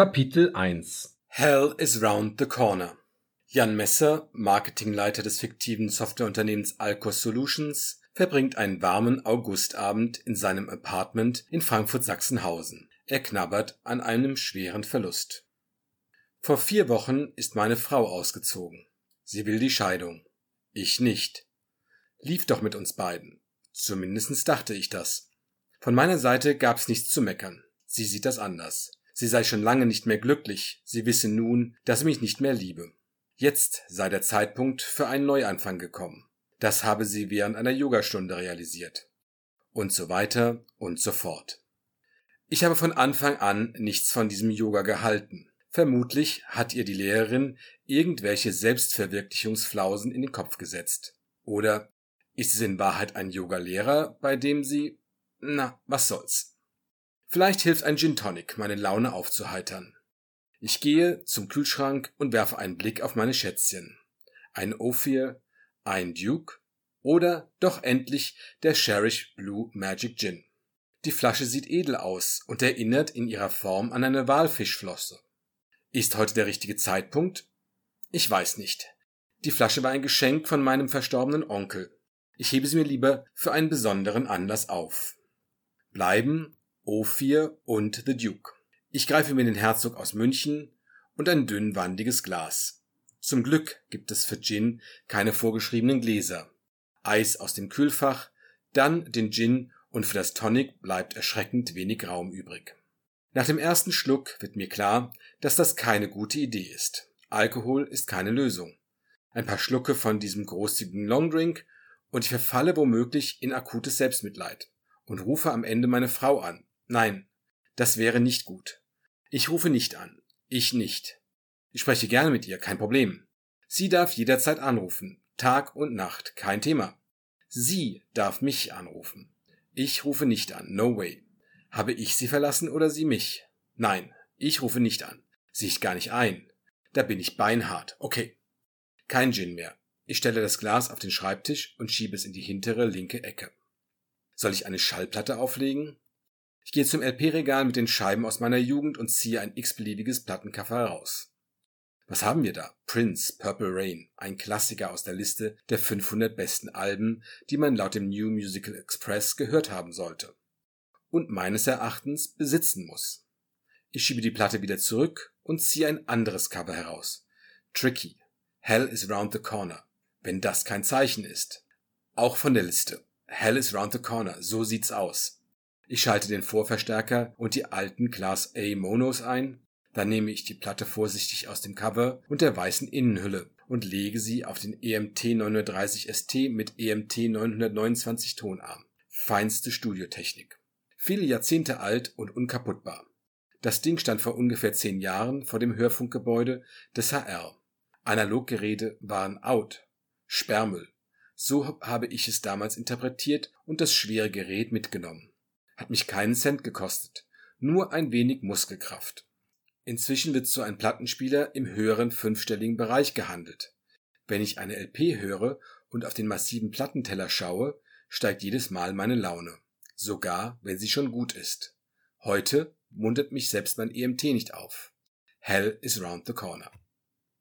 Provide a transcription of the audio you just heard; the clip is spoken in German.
Kapitel 1 Hell is round the corner. Jan Messer, Marketingleiter des fiktiven Softwareunternehmens Alcos Solutions, verbringt einen warmen Augustabend in seinem Apartment in Frankfurt-Sachsenhausen. Er knabbert an einem schweren Verlust. Vor vier Wochen ist meine Frau ausgezogen. Sie will die Scheidung. Ich nicht. Lief doch mit uns beiden. Zumindest dachte ich das. Von meiner Seite gab's nichts zu meckern. Sie sieht das anders. Sie sei schon lange nicht mehr glücklich, sie wisse nun, dass sie mich nicht mehr liebe. Jetzt sei der Zeitpunkt für einen Neuanfang gekommen. Das habe sie während einer Yogastunde realisiert. Und so weiter und so fort. Ich habe von Anfang an nichts von diesem Yoga gehalten. Vermutlich hat ihr die Lehrerin irgendwelche Selbstverwirklichungsflausen in den Kopf gesetzt. Oder ist es in Wahrheit ein Yoga-Lehrer, bei dem sie... Na, was soll's. Vielleicht hilft ein Gin Tonic, meine Laune aufzuheitern. Ich gehe zum Kühlschrank und werfe einen Blick auf meine Schätzchen. Ein Ophir, ein Duke oder doch endlich der Cherish Blue Magic Gin. Die Flasche sieht edel aus und erinnert in ihrer Form an eine Walfischflosse. Ist heute der richtige Zeitpunkt? Ich weiß nicht. Die Flasche war ein Geschenk von meinem verstorbenen Onkel. Ich hebe sie mir lieber für einen besonderen Anlass auf. Bleiben O4 und The Duke. Ich greife mir den Herzog aus München und ein dünnwandiges Glas. Zum Glück gibt es für Gin keine vorgeschriebenen Gläser. Eis aus dem Kühlfach, dann den Gin und für das Tonic bleibt erschreckend wenig Raum übrig. Nach dem ersten Schluck wird mir klar, dass das keine gute Idee ist. Alkohol ist keine Lösung. Ein paar Schlucke von diesem großzügigen Longdrink und ich verfalle womöglich in akutes Selbstmitleid und rufe am Ende meine Frau an, Nein, das wäre nicht gut. Ich rufe nicht an. Ich nicht. Ich spreche gerne mit ihr, kein Problem. Sie darf jederzeit anrufen. Tag und Nacht, kein Thema. Sie darf mich anrufen. Ich rufe nicht an, no way. Habe ich sie verlassen oder sie mich? Nein, ich rufe nicht an. Sieht gar nicht ein. Da bin ich beinhart. Okay. Kein Gin mehr. Ich stelle das Glas auf den Schreibtisch und schiebe es in die hintere linke Ecke. Soll ich eine Schallplatte auflegen? Ich gehe zum LP-Regal mit den Scheiben aus meiner Jugend und ziehe ein x-beliebiges Plattencover heraus. Was haben wir da? Prince, Purple Rain, ein Klassiker aus der Liste der 500 besten Alben, die man laut dem New Musical Express gehört haben sollte. Und meines Erachtens besitzen muss. Ich schiebe die Platte wieder zurück und ziehe ein anderes Cover heraus. Tricky. Hell is round the corner. Wenn das kein Zeichen ist. Auch von der Liste. Hell is round the corner. So sieht's aus. Ich schalte den Vorverstärker und die alten Class A Monos ein, dann nehme ich die Platte vorsichtig aus dem Cover und der weißen Innenhülle und lege sie auf den EMT 930 ST mit EMT 929 Tonarm. Feinste Studiotechnik. Viele Jahrzehnte alt und unkaputtbar. Das Ding stand vor ungefähr zehn Jahren vor dem Hörfunkgebäude des HR. Analoggeräte waren out. Sperrmüll. So habe ich es damals interpretiert und das schwere Gerät mitgenommen. Hat mich keinen Cent gekostet. Nur ein wenig Muskelkraft. Inzwischen wird so ein Plattenspieler im höheren fünfstelligen Bereich gehandelt. Wenn ich eine LP höre und auf den massiven Plattenteller schaue, steigt jedes Mal meine Laune. Sogar, wenn sie schon gut ist. Heute muntert mich selbst mein EMT nicht auf. Hell is round the corner.